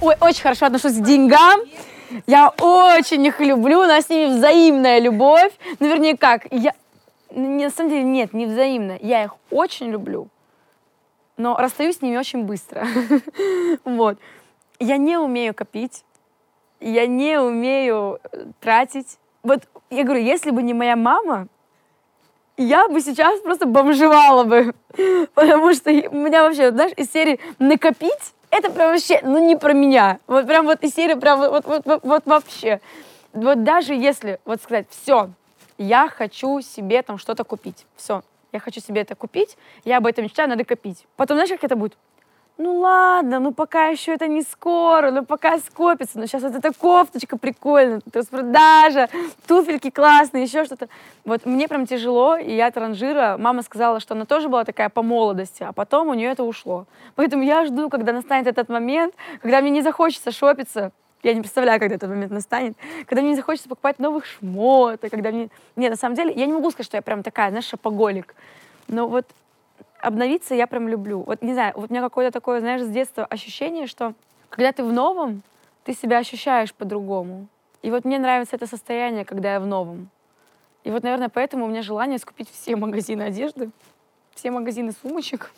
Ой, очень хорошо отношусь к деньгам. Я очень их люблю, у нас с ними взаимная любовь. Ну, вернее, как, я, на самом деле, нет, не взаимно. Я их очень люблю, но расстаюсь с ними очень быстро. Вот. Я не умею копить, я не умею э, тратить. Вот я говорю, если бы не моя мама, я бы сейчас просто бомжевала бы. Потому что у меня вообще, знаешь, из серии накопить, это прям вообще, ну не про меня. Вот прям вот из серии прям вот, вот, вот, вот вообще. Вот даже если, вот сказать, все, я хочу себе там что-то купить. Все, я хочу себе это купить, я об этом мечтаю, надо копить. Потом, знаешь, как это будет? Ну ладно, ну пока еще это не скоро, ну пока скопится, но сейчас вот эта кофточка прикольная, тут распродажа, туфельки классные, еще что-то. Вот мне прям тяжело, и я транжира. Мама сказала, что она тоже была такая по молодости, а потом у нее это ушло. Поэтому я жду, когда настанет этот момент, когда мне не захочется шопиться, я не представляю, когда этот момент настанет. Когда мне не захочется покупать новых шмоток, когда мне... Нет, на самом деле, я не могу сказать, что я прям такая, знаешь, шопоголик. Но вот обновиться я прям люблю. Вот не знаю, вот у меня какое-то такое, знаешь, с детства ощущение, что когда ты в новом, ты себя ощущаешь по-другому. И вот мне нравится это состояние, когда я в новом. И вот, наверное, поэтому у меня желание скупить все магазины одежды, все магазины сумочек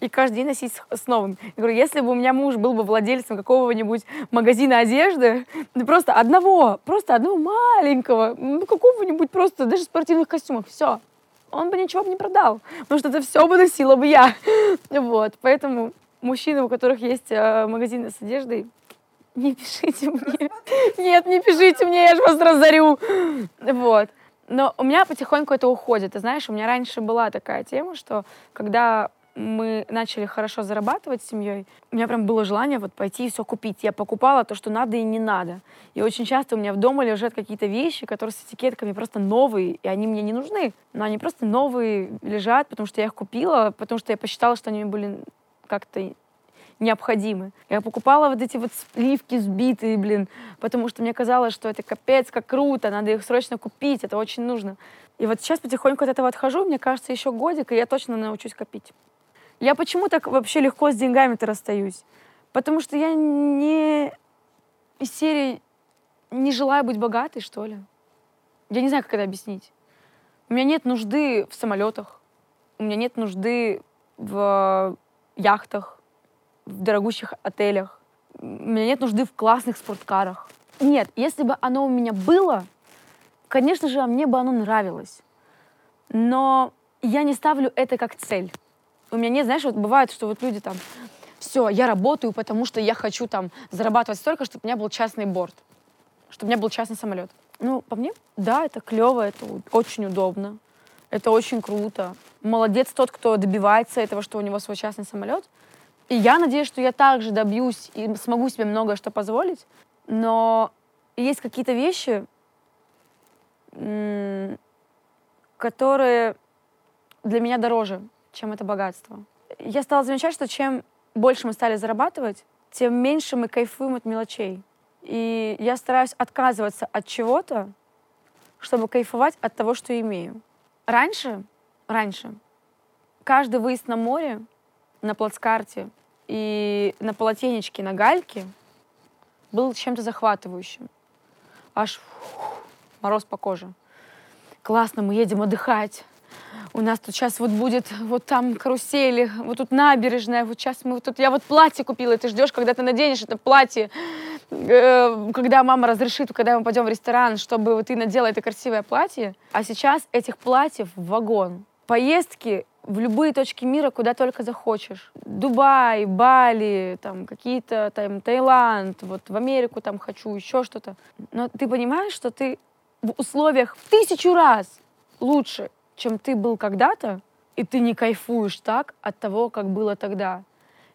и каждый день носить с, новым. Я говорю, если бы у меня муж был бы владельцем какого-нибудь магазина одежды, ну, просто одного, просто одного маленького, ну, какого-нибудь просто, даже спортивных костюмов, все, он бы ничего бы не продал, потому что это все бы носила бы я. Вот, поэтому мужчины, у которых есть э, магазины с одеждой, не пишите мне. Нет, не пишите мне, я же вас разорю. Вот. Но у меня потихоньку это уходит. Ты знаешь, у меня раньше была такая тема, что когда мы начали хорошо зарабатывать с семьей, у меня прям было желание вот пойти и все купить. Я покупала то, что надо и не надо. И очень часто у меня в дома лежат какие-то вещи, которые с этикетками просто новые, и они мне не нужны. Но они просто новые лежат, потому что я их купила, потому что я посчитала, что они были как-то необходимы. Я покупала вот эти вот сливки сбитые, блин, потому что мне казалось, что это капец, как круто, надо их срочно купить, это очень нужно. И вот сейчас потихоньку от этого отхожу, мне кажется, еще годик, и я точно научусь копить. Я почему так вообще легко с деньгами-то расстаюсь? Потому что я не из серии не желаю быть богатой, что ли. Я не знаю, как это объяснить. У меня нет нужды в самолетах, у меня нет нужды в яхтах, в дорогущих отелях, у меня нет нужды в классных спорткарах. Нет, если бы оно у меня было, конечно же, мне бы оно нравилось. Но я не ставлю это как цель у меня нет, знаешь, вот бывает, что вот люди там, все, я работаю, потому что я хочу там зарабатывать столько, чтобы у меня был частный борт, чтобы у меня был частный самолет. Ну, по мне, да, это клево, это очень удобно, это очень круто. Молодец тот, кто добивается этого, что у него свой частный самолет. И я надеюсь, что я также добьюсь и смогу себе многое что позволить. Но есть какие-то вещи, которые для меня дороже, чем это богатство. Я стала замечать, что чем больше мы стали зарабатывать, тем меньше мы кайфуем от мелочей. И я стараюсь отказываться от чего-то, чтобы кайфовать от того, что имею. Раньше, раньше, каждый выезд на море, на плацкарте и на полотенечке, на гальке был чем-то захватывающим. Аж фух, мороз по коже. Классно, мы едем отдыхать у нас тут сейчас вот будет вот там карусели, вот тут набережная, вот сейчас мы вот тут, я вот платье купила, ты ждешь, когда ты наденешь это платье, э, когда мама разрешит, когда мы пойдем в ресторан, чтобы вот ты надела это красивое платье. А сейчас этих платьев вагон. Поездки в любые точки мира, куда только захочешь. Дубай, Бали, там какие-то там Таиланд, вот в Америку там хочу, еще что-то. Но ты понимаешь, что ты в условиях в тысячу раз лучше, чем ты был когда-то, и ты не кайфуешь так от того, как было тогда.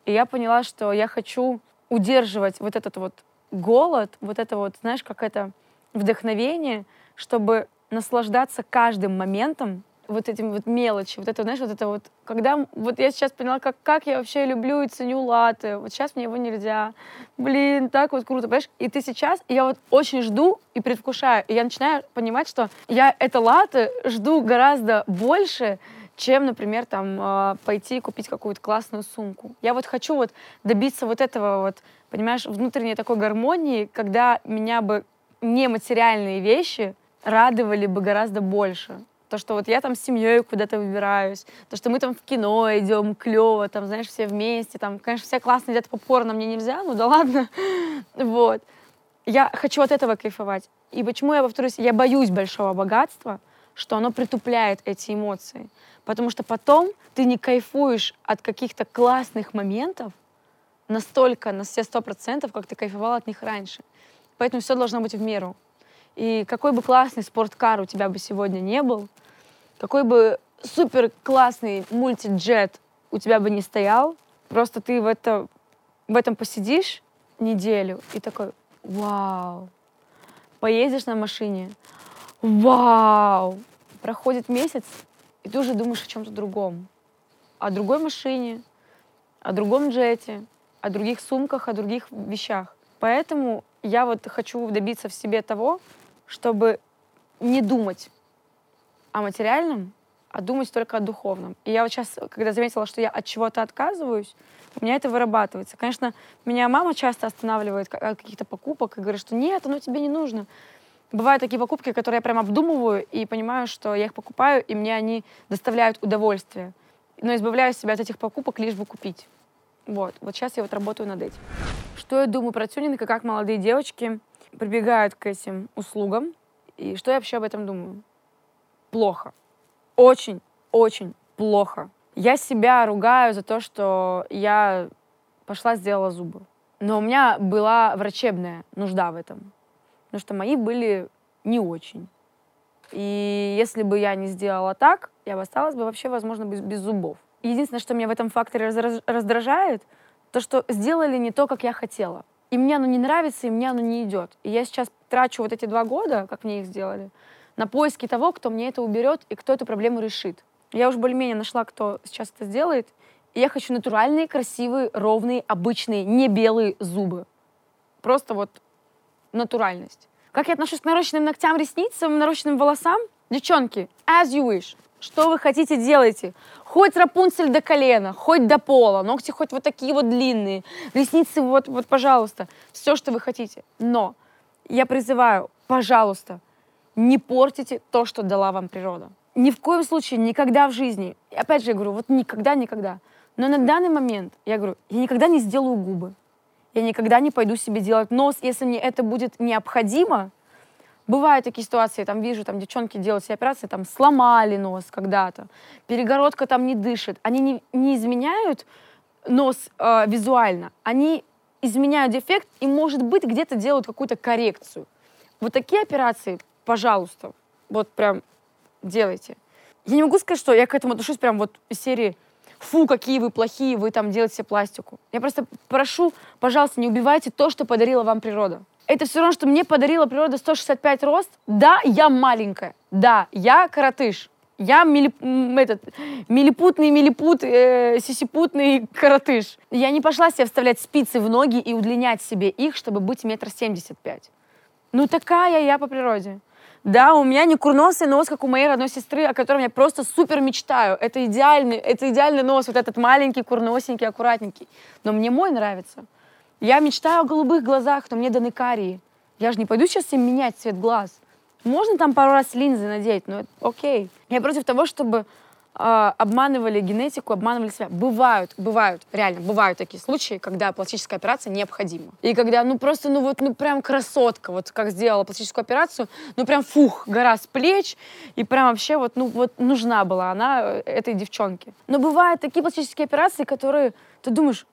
И я поняла, что я хочу удерживать вот этот вот голод, вот это вот, знаешь, как это вдохновение, чтобы наслаждаться каждым моментом, вот этим вот мелочи, вот это, знаешь, вот это вот, когда, вот я сейчас поняла, как, как я вообще люблю и ценю латы, вот сейчас мне его нельзя, блин, так вот круто, понимаешь, и ты сейчас, и я вот очень жду и предвкушаю, и я начинаю понимать, что я это латы жду гораздо больше, чем, например, там а, пойти купить какую-то классную сумку. Я вот хочу вот добиться вот этого вот, понимаешь, внутренней такой гармонии, когда меня бы нематериальные вещи радовали бы гораздо больше. То, что вот я там с семьей куда-то выбираюсь, то, что мы там в кино идем, клево, там, знаешь, все вместе, там, конечно, все классно едят попкорн, а мне нельзя, ну да ладно, вот. Я хочу от этого кайфовать. И почему я повторюсь, я боюсь большого богатства, что оно притупляет эти эмоции. Потому что потом ты не кайфуешь от каких-то классных моментов настолько, на все сто процентов, как ты кайфовал от них раньше. Поэтому все должно быть в меру. И какой бы классный спорткар у тебя бы сегодня не был, какой бы супер классный мультиджет у тебя бы не стоял, просто ты в, это, в этом посидишь неделю и такой, вау, поедешь на машине, вау, проходит месяц, и ты уже думаешь о чем-то другом, о другой машине, о другом джете, о других сумках, о других вещах. Поэтому я вот хочу добиться в себе того, чтобы не думать о материальном, а думать только о духовном. И я вот сейчас, когда заметила, что я от чего-то отказываюсь, у меня это вырабатывается. Конечно, меня мама часто останавливает от каких-то покупок и говорит, что нет, оно тебе не нужно. Бывают такие покупки, которые я прям обдумываю и понимаю, что я их покупаю, и мне они доставляют удовольствие. Но избавляю себя от этих покупок, лишь бы купить. Вот. Вот сейчас я вот работаю над этим. Что я думаю про тюнинг и как молодые девочки прибегают к этим услугам. И что я вообще об этом думаю? Плохо. Очень, очень плохо. Я себя ругаю за то, что я пошла сделала зубы. Но у меня была врачебная нужда в этом. Потому что мои были не очень. И если бы я не сделала так, я бы осталась бы вообще, возможно, без, без зубов. Единственное, что меня в этом факторе раздражает, то, что сделали не то, как я хотела и мне оно не нравится, и мне оно не идет. И я сейчас трачу вот эти два года, как мне их сделали, на поиски того, кто мне это уберет и кто эту проблему решит. Я уже более-менее нашла, кто сейчас это сделает. И я хочу натуральные, красивые, ровные, обычные, не белые зубы. Просто вот натуральность. Как я отношусь к нарощенным ногтям, ресницам, нарощенным волосам? Девчонки, as you wish. Что вы хотите, делайте. Хоть Рапунцель до колена, хоть до пола, ногти хоть вот такие вот длинные, ресницы вот, вот, пожалуйста, все, что вы хотите. Но я призываю, пожалуйста, не портите то, что дала вам природа. Ни в коем случае, никогда в жизни. И опять же, я говорю, вот никогда, никогда. Но на данный момент, я говорю, я никогда не сделаю губы. Я никогда не пойду себе делать нос, если мне это будет необходимо, Бывают такие ситуации, там вижу, там девчонки делают себе операции, там сломали нос когда-то, перегородка там не дышит. Они не, не изменяют нос э, визуально, они изменяют дефект и, может быть, где-то делают какую-то коррекцию. Вот такие операции, пожалуйста, вот прям делайте. Я не могу сказать, что я к этому отношусь прям вот из серии «Фу, какие вы плохие, вы там делаете пластику». Я просто прошу, пожалуйста, не убивайте то, что подарила вам природа это все равно, что мне подарила природа 165 рост. Да, я маленькая. Да, я коротыш. Я милип, этот, милипутный милипут, э, сисипутный коротыш. Я не пошла себе вставлять спицы в ноги и удлинять себе их, чтобы быть метр семьдесят пять. Ну такая я по природе. Да, у меня не курносый нос, как у моей родной сестры, о котором я просто супер мечтаю. Это идеальный, это идеальный нос, вот этот маленький, курносенький, аккуратненький. Но мне мой нравится. Я мечтаю о голубых глазах, но мне даны карие. Я же не пойду сейчас им менять цвет глаз. Можно там пару раз линзы надеть, но это окей. Я против того, чтобы э, обманывали генетику, обманывали себя. Бывают, бывают, реально, бывают такие случаи, когда пластическая операция необходима. И когда, ну просто, ну вот, ну прям красотка, вот как сделала пластическую операцию, ну прям фух, гора с плеч, и прям вообще вот, ну вот нужна была она э, этой девчонке. Но бывают такие пластические операции, которые ты думаешь,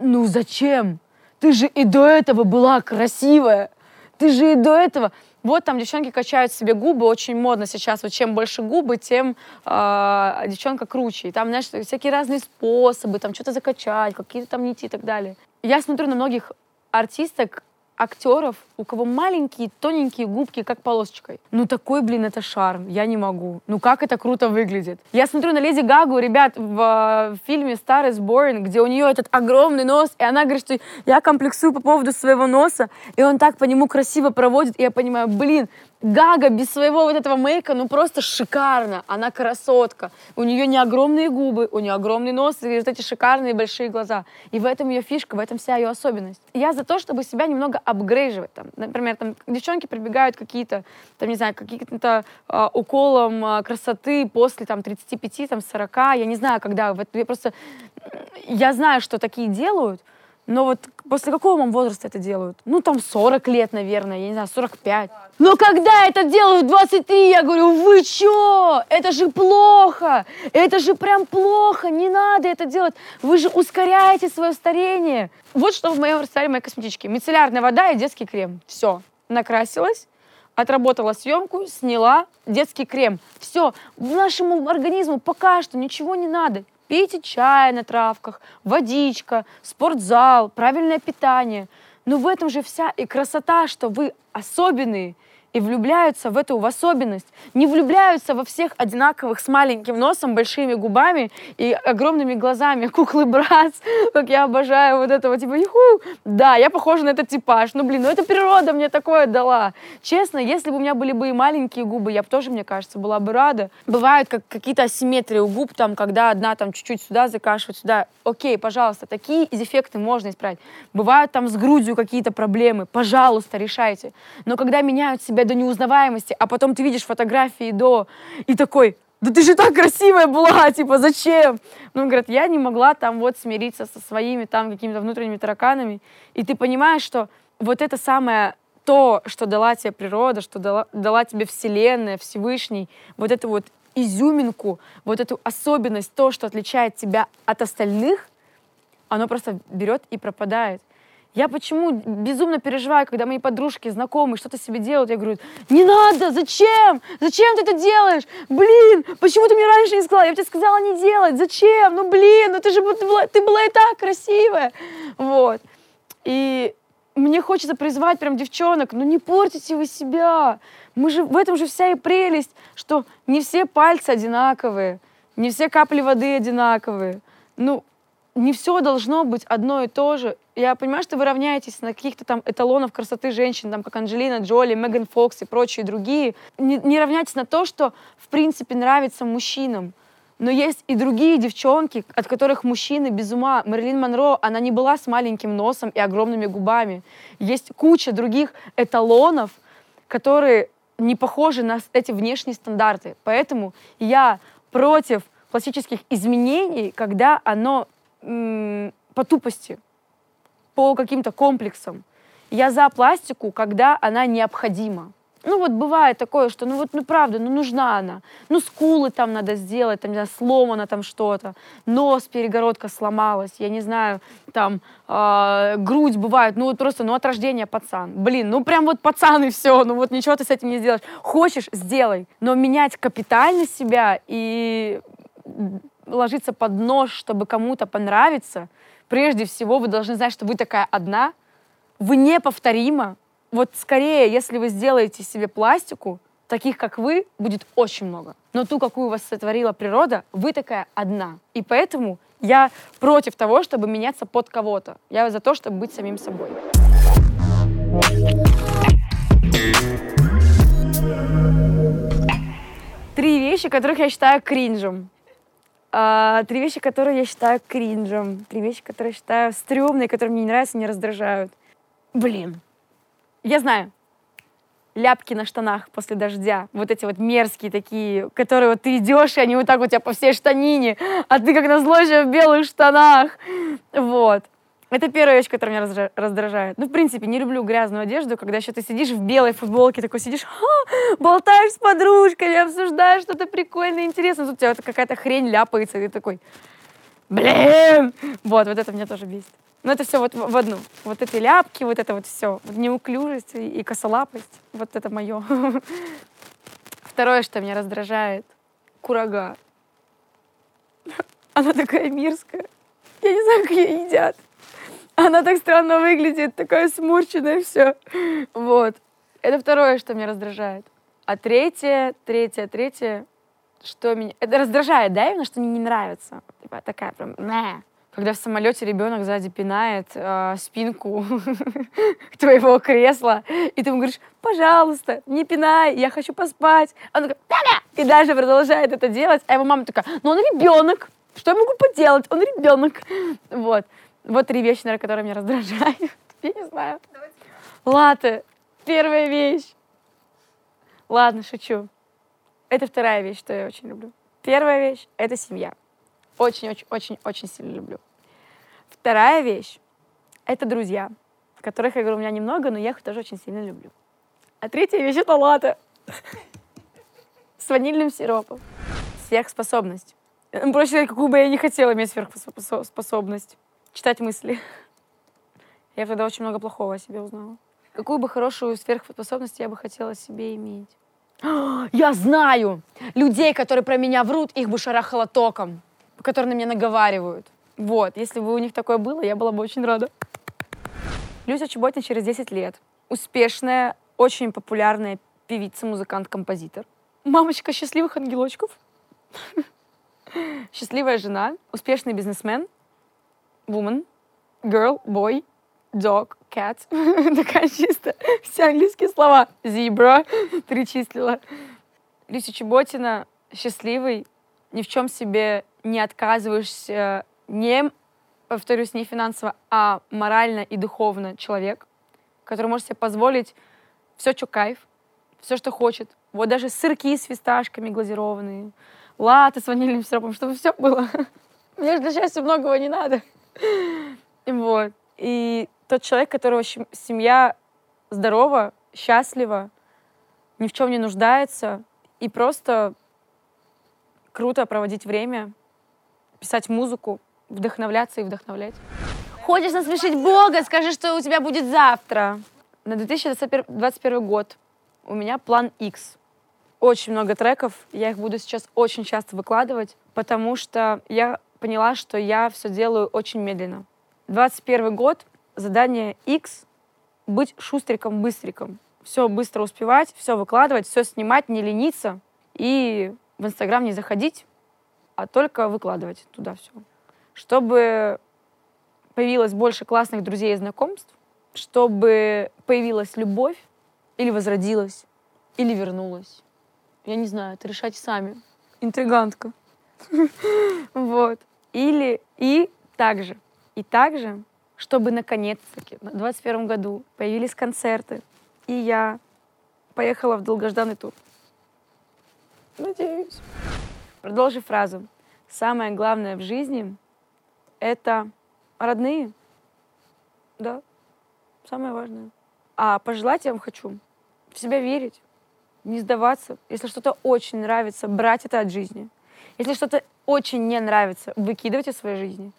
ну зачем? Ты же и до этого была красивая. Ты же и до этого... Вот там девчонки качают себе губы, очень модно сейчас. Вот чем больше губы, тем э, девчонка круче. И там, знаешь, всякие разные способы, там что-то закачать, какие-то там нити и так далее. Я смотрю на многих артисток, актеров, у кого маленькие, тоненькие губки, как полосочкой. Ну такой, блин, это шарм. Я не могу. Ну как это круто выглядит. Я смотрю на Леди Гагу, ребят, в, в фильме Star is Born, где у нее этот огромный нос, и она говорит, что я комплексую по поводу своего носа, и он так по нему красиво проводит, и я понимаю, блин, Гага без своего вот этого мейка, ну просто шикарно. Она красотка. У нее не огромные губы, у нее огромный нос и вот эти шикарные большие глаза. И в этом ее фишка, в этом вся ее особенность. Я за то, чтобы себя немного апгрейживать. Там, например, там девчонки прибегают какие-то, там, не знаю, какие-то э, уколом э, красоты после там 35, там 40. Я не знаю, когда. Вот, я просто... Я знаю, что такие делают, но вот после какого вам возраста это делают? Ну, там 40 лет, наверное, я не знаю, 45. Но когда это делают в 23, я говорю, вы чё? Это же плохо! Это же прям плохо! Не надо это делать! Вы же ускоряете свое старение! Вот что в моем рассаде моей косметички. Мицеллярная вода и детский крем. Все. Накрасилась, отработала съемку, сняла детский крем. Все. Нашему организму пока что ничего не надо пейте чай на травках, водичка, спортзал, правильное питание. Но в этом же вся и красота, что вы особенные – и влюбляются в эту в особенность. Не влюбляются во всех одинаковых с маленьким носом, большими губами и огромными глазами. Куклы Братс, как я обожаю вот этого, типа, юху. Да, я похожа на этот типаж. Ну, блин, ну это природа мне такое дала. Честно, если бы у меня были бы и маленькие губы, я бы тоже, мне кажется, была бы рада. Бывают как какие-то асимметрии у губ, там, когда одна там чуть-чуть сюда закашивает, сюда. Окей, пожалуйста, такие дефекты можно исправить. Бывают там с грудью какие-то проблемы. Пожалуйста, решайте. Но когда меняют себя себя до неузнаваемости, а потом ты видишь фотографии до, и такой, да ты же так красивая была, типа, зачем? Ну, говорят, я не могла там вот смириться со своими там какими-то внутренними тараканами. И ты понимаешь, что вот это самое то, что дала тебе природа, что дала, дала тебе Вселенная, Всевышний, вот эту вот изюминку, вот эту особенность, то, что отличает тебя от остальных, оно просто берет и пропадает. Я почему безумно переживаю, когда мои подружки, знакомые что-то себе делают. Я говорю, не надо, зачем? Зачем ты это делаешь? Блин, почему ты мне раньше не сказала? Я тебе сказала не делать. Зачем? Ну, блин, ну ты же ты была, ты была и так красивая. Вот. И мне хочется призвать прям девчонок, ну не портите вы себя. Мы же, в этом же вся и прелесть, что не все пальцы одинаковые, не все капли воды одинаковые. Ну, не все должно быть одно и то же. Я понимаю, что вы равняетесь на каких-то там эталонов красоты женщин, там, как Анджелина Джоли, Меган Фокс и прочие другие. Не, не равняйтесь на то, что, в принципе, нравится мужчинам. Но есть и другие девчонки, от которых мужчины без ума. Мэрилин Монро, она не была с маленьким носом и огромными губами. Есть куча других эталонов, которые не похожи на эти внешние стандарты. Поэтому я против пластических изменений, когда оно по тупости, по каким-то комплексам. Я за пластику, когда она необходима. Ну вот бывает такое, что ну вот ну правда, ну нужна она. Ну скулы там надо сделать, там не знаю, сломано там что-то, нос, перегородка сломалась, я не знаю, там э, грудь бывает, ну вот просто, ну от рождения пацан. Блин, ну прям вот пацан и все, ну вот ничего ты с этим не сделаешь. Хочешь, сделай. Но менять капитально себя и ложиться под нож, чтобы кому-то понравиться, прежде всего вы должны знать, что вы такая одна, вы неповторима. Вот скорее, если вы сделаете себе пластику, таких, как вы, будет очень много. Но ту, какую вас сотворила природа, вы такая одна. И поэтому я против того, чтобы меняться под кого-то. Я за то, чтобы быть самим собой. Три вещи, которых я считаю кринжем. А, три вещи, которые я считаю кринжем. Три вещи, которые я считаю стрёмные, которые мне не нравятся, не раздражают. Блин. Я знаю. ляпки на штанах после дождя. Вот эти вот мерзкие такие, которые вот ты идешь, и они вот так у тебя по всей штанине, а ты как назло еще в белых штанах. Вот. Это первая вещь, которая меня раздражает. Ну, в принципе, не люблю грязную одежду, когда еще ты сидишь в белой футболке, такой сидишь, болтаешь с подружками, обсуждаешь что-то прикольное, интересное. Тут у тебя какая-то хрень ляпается, и ты такой, блин! Вот, вот это меня тоже бесит. Но это все вот в одну. Вот эти ляпки, вот это вот все. Вот неуклюжесть и косолапость. Вот это мое. Второе, что меня раздражает, курага. Она такая мирская. Я не знаю, как ее едят. Она так странно выглядит, такая сморщенная, все. Вот. Это второе, что меня раздражает. А третье, третье, третье, что меня... Это раздражает, да, именно, что мне не нравится. Типа такая прям... Когда в самолете ребенок сзади пинает э, спинку твоего кресла, и ты ему говоришь, пожалуйста, не пинай, я хочу поспать. Он такой, Пя-пя! и дальше продолжает это делать, а его мама такая, ну он ребенок, что я могу поделать, он ребенок. Вот. Вот три вещи, наверное, которые меня раздражают. Я не знаю. Латы. Первая вещь. Ладно, шучу. Это вторая вещь, что я очень люблю. Первая вещь — это семья. Очень-очень-очень-очень сильно люблю. Вторая вещь — это друзья, которых, я говорю, у меня немного, но я их тоже очень сильно люблю. А третья вещь — это латы с ванильным сиропом. Сверхспособность. Проще сказать, какую бы я не хотела иметь сверхспособность читать мысли. Я тогда очень много плохого о себе узнала. Какую бы хорошую сверхспособность я бы хотела себе иметь? Я знаю! Людей, которые про меня врут, их бы шарахало током, которые на меня наговаривают. Вот, если бы у них такое было, я была бы очень рада. Люся Чеботина через 10 лет. Успешная, очень популярная певица, музыкант, композитор. Мамочка счастливых ангелочков. Счастливая жена, успешный бизнесмен, woman, girl, boy, dog, cat. Такая чисто все английские слова. Zebra перечислила. Люся Чеботина счастливый, ни в чем себе не отказываешься, не, повторюсь, не финансово, а морально и духовно человек, который может себе позволить все, что кайф, все, что хочет. Вот даже сырки с фисташками глазированные, латы с ванильным сиропом, чтобы все было. Мне же для счастья многого не надо. Вот. И тот человек, которого семья здорова, счастлива, ни в чем не нуждается, и просто круто проводить время, писать музыку, вдохновляться и вдохновлять. Хочешь насмешить Бога, скажи, что у тебя будет завтра. На 2021 год у меня план X. Очень много треков, я их буду сейчас очень часто выкладывать, потому что я поняла, что я все делаю очень медленно. 21 год, задание X — быть шустриком-быстриком. Все быстро успевать, все выкладывать, все снимать, не лениться и в Инстаграм не заходить, а только выкладывать туда все. Чтобы появилось больше классных друзей и знакомств, чтобы появилась любовь или возродилась, или вернулась. Я не знаю, это решайте сами. Интригантка. Вот. Или и также, и также, чтобы наконец-таки в 2021 году появились концерты, и я поехала в долгожданный тур. Надеюсь. Продолжи фразу. Самое главное в жизни — это родные. Да, самое важное. А пожелать я вам хочу в себя верить, не сдаваться. Если что-то очень нравится, брать это от жизни. Если что-то очень не нравится, выкидывать из своей жизни.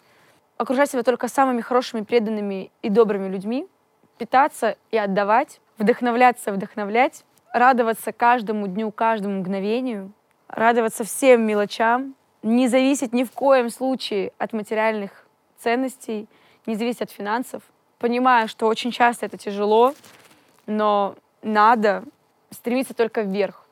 Окружать себя только самыми хорошими, преданными и добрыми людьми. Питаться и отдавать. Вдохновляться, вдохновлять. Радоваться каждому дню, каждому мгновению. Радоваться всем мелочам. Не зависеть ни в коем случае от материальных ценностей, не зависеть от финансов. Понимаю, что очень часто это тяжело, но надо стремиться только вверх,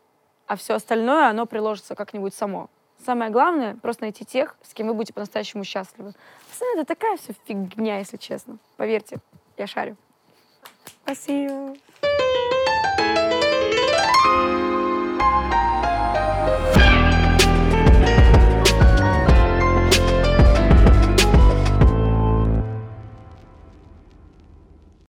а все остальное, оно приложится как-нибудь само. Самое главное — просто найти тех, с кем вы будете по-настоящему счастливы. Пацаны, это такая все фигня, если честно. Поверьте, я шарю. Спасибо.